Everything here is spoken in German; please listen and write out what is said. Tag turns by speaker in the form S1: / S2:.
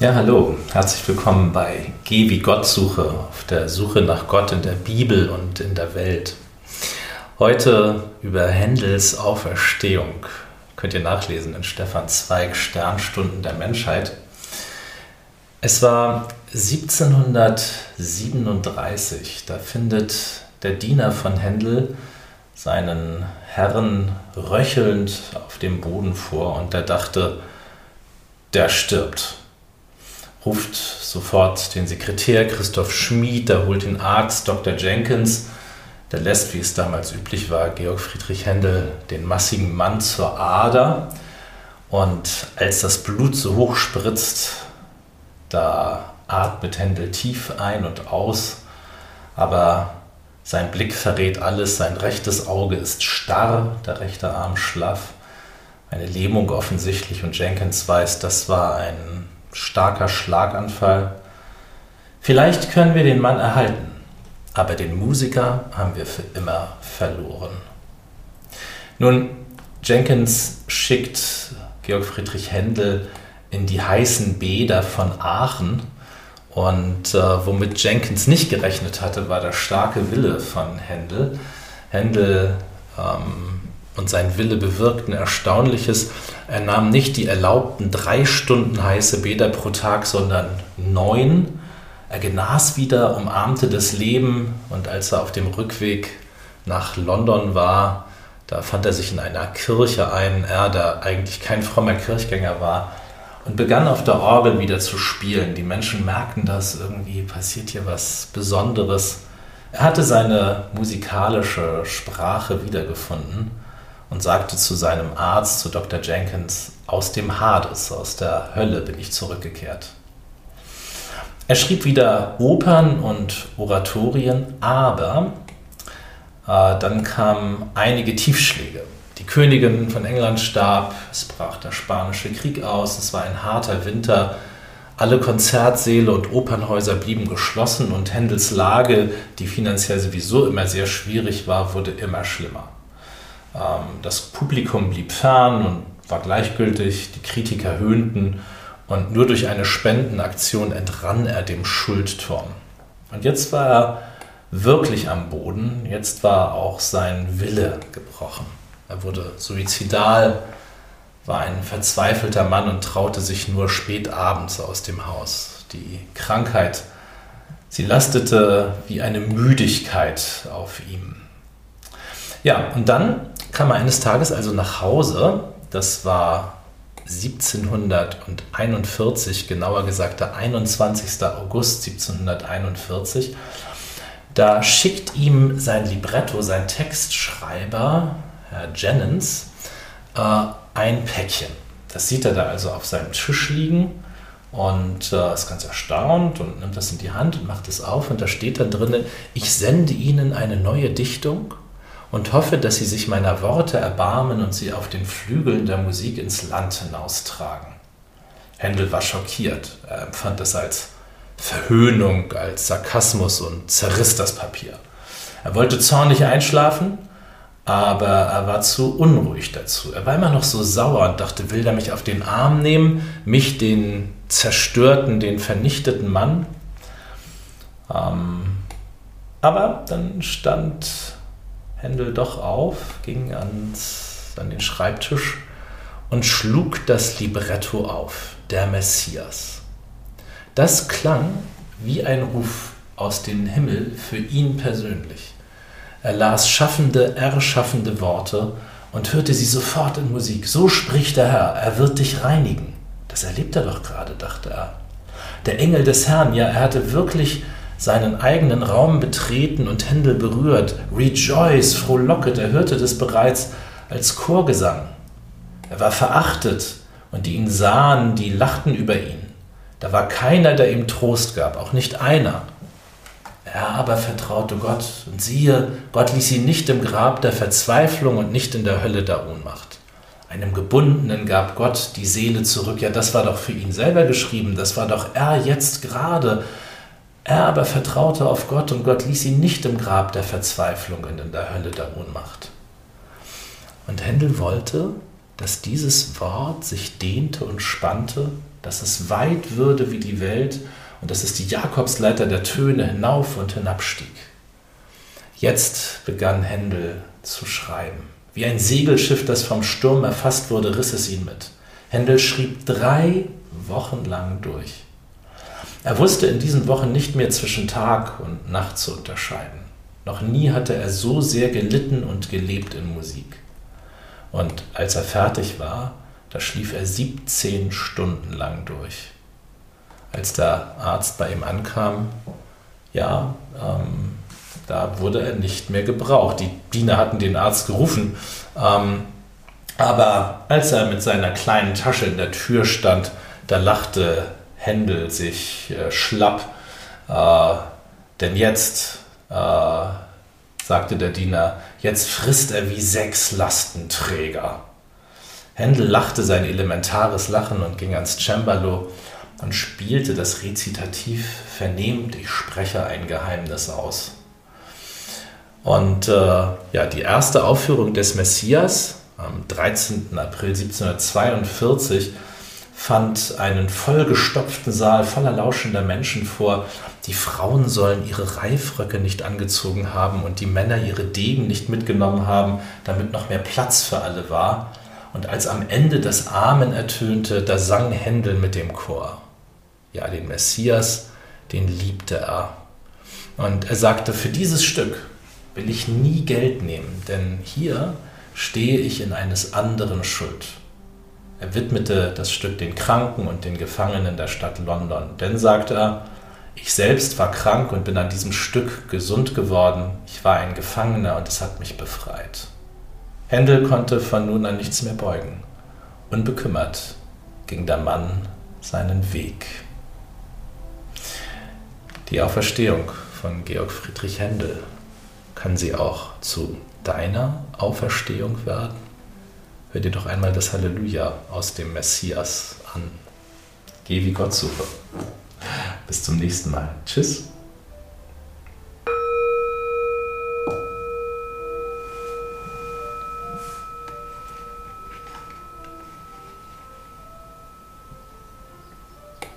S1: Ja, hallo, herzlich willkommen bei Geh wie Gott suche, auf der Suche nach Gott in der Bibel und in der Welt. Heute über Händels Auferstehung. Könnt ihr nachlesen in Stefan Zweig Sternstunden der Menschheit. Es war 1737, da findet der Diener von Händel seinen Herrn röchelnd auf dem Boden vor und der dachte, der stirbt ruft sofort den Sekretär Christoph Schmid, der holt den Arzt Dr. Jenkins, der lässt, wie es damals üblich war, Georg Friedrich Händel den massigen Mann zur Ader. Und als das Blut so hoch spritzt, da atmet Händel tief ein und aus, aber sein Blick verrät alles, sein rechtes Auge ist starr, der rechte Arm schlaff, eine Lähmung offensichtlich und Jenkins weiß, das war ein starker Schlaganfall. Vielleicht können wir den Mann erhalten, aber den Musiker haben wir für immer verloren. Nun, Jenkins schickt Georg Friedrich Händel in die heißen Bäder von Aachen. Und äh, womit Jenkins nicht gerechnet hatte, war der starke Wille von Händel. Händel ähm, und sein Wille bewirkten Erstaunliches. Er nahm nicht die erlaubten drei Stunden heiße Bäder pro Tag, sondern neun. Er genas wieder, umarmte das Leben und als er auf dem Rückweg nach London war, da fand er sich in einer Kirche ein, er, der eigentlich kein frommer Kirchgänger war, und begann auf der Orgel wieder zu spielen. Die Menschen merkten das, irgendwie passiert hier was Besonderes. Er hatte seine musikalische Sprache wiedergefunden und sagte zu seinem Arzt, zu Dr. Jenkins, aus dem Hades, aus der Hölle bin ich zurückgekehrt. Er schrieb wieder Opern und Oratorien, aber äh, dann kamen einige Tiefschläge. Die Königin von England starb, es brach der Spanische Krieg aus, es war ein harter Winter, alle Konzertsäle und Opernhäuser blieben geschlossen und Händels Lage, die finanziell sowieso immer sehr schwierig war, wurde immer schlimmer. Ähm, das Publikum blieb fern und war gleichgültig, die Kritiker höhnten und nur durch eine Spendenaktion entrann er dem Schuldturm. Und jetzt war er wirklich am Boden, jetzt war auch sein Wille gebrochen. Er wurde suizidal, war ein verzweifelter Mann und traute sich nur spät abends aus dem Haus. Die Krankheit, sie lastete wie eine Müdigkeit auf ihm. Ja, und dann kam er eines Tages also nach Hause. Das war 1741, genauer gesagt der 21. August 1741. Da schickt ihm sein Libretto, sein Textschreiber, Herr Jennings, äh, ein Päckchen. Das sieht er da also auf seinem Tisch liegen und äh, ist ganz erstaunt und nimmt das in die Hand und macht es auf und da steht dann drin, ich sende Ihnen eine neue Dichtung und hoffe, dass sie sich meiner Worte erbarmen und sie auf den Flügeln der Musik ins Land hinaustragen. Händel war schockiert. Er empfand es als Verhöhnung, als Sarkasmus und zerriss das Papier. Er wollte zornig einschlafen, aber er war zu unruhig dazu. Er war immer noch so sauer und dachte, will er mich auf den Arm nehmen, mich, den zerstörten, den vernichteten Mann? Ähm, aber dann stand Händel doch auf, ging ans, an den Schreibtisch und schlug das Libretto auf, der Messias. Das klang wie ein Ruf aus dem Himmel für ihn persönlich. Er las schaffende, erschaffende Worte und hörte sie sofort in Musik. So spricht der Herr, er wird dich reinigen. Das erlebt er doch gerade, dachte er. Der Engel des Herrn, ja, er hatte wirklich seinen eigenen Raum betreten und Händel berührt. Rejoice, frohlocket, er hörte das bereits als Chorgesang. Er war verachtet und die ihn sahen, die lachten über ihn. Da war keiner, der ihm Trost gab, auch nicht einer. Er aber vertraute Gott und siehe, Gott ließ ihn nicht im Grab der Verzweiflung und nicht in der Hölle der Ohnmacht. Einem Gebundenen gab Gott die Seele zurück. Ja, das war doch für ihn selber geschrieben. Das war doch er jetzt gerade. Er aber vertraute auf Gott und Gott ließ ihn nicht im Grab der Verzweiflung und in der Hölle der Ohnmacht. Und Händel wollte, dass dieses Wort sich dehnte und spannte dass es weit würde wie die Welt und dass es die Jakobsleiter der Töne hinauf und hinabstieg. Jetzt begann Händel zu schreiben. Wie ein Segelschiff, das vom Sturm erfasst wurde, riss es ihn mit. Händel schrieb drei Wochen lang durch. Er wusste in diesen Wochen nicht mehr zwischen Tag und Nacht zu unterscheiden. Noch nie hatte er so sehr gelitten und gelebt in Musik. Und als er fertig war, da schlief er 17 Stunden lang durch. Als der Arzt bei ihm ankam, ja, ähm, da wurde er nicht mehr gebraucht. Die Diener hatten den Arzt gerufen. Ähm, aber als er mit seiner kleinen Tasche in der Tür stand, da lachte Händel sich äh, schlapp. Äh, denn jetzt, äh, sagte der Diener, jetzt frisst er wie sechs Lastenträger. Händel lachte sein elementares Lachen und ging ans Cembalo und spielte das Rezitativ vernehmend, ich spreche ein Geheimnis aus. Und äh, ja, die erste Aufführung des Messias am 13. April 1742 fand einen vollgestopften Saal voller lauschender Menschen vor. Die Frauen sollen ihre Reifröcke nicht angezogen haben und die Männer ihre Degen nicht mitgenommen haben, damit noch mehr Platz für alle war. Und als am Ende das Amen ertönte, da sang Händel mit dem Chor. Ja, den Messias, den liebte er. Und er sagte, für dieses Stück will ich nie Geld nehmen, denn hier stehe ich in eines anderen Schuld. Er widmete das Stück den Kranken und den Gefangenen der Stadt London. Denn, sagte er, ich selbst war krank und bin an diesem Stück gesund geworden. Ich war ein Gefangener und es hat mich befreit. Händel konnte von nun an nichts mehr beugen. Unbekümmert ging der Mann seinen Weg. Die Auferstehung von Georg Friedrich Händel kann sie auch zu deiner Auferstehung werden? Hör dir doch einmal das Halleluja aus dem Messias an. Geh wie Gott suche. Bis zum nächsten Mal. Tschüss.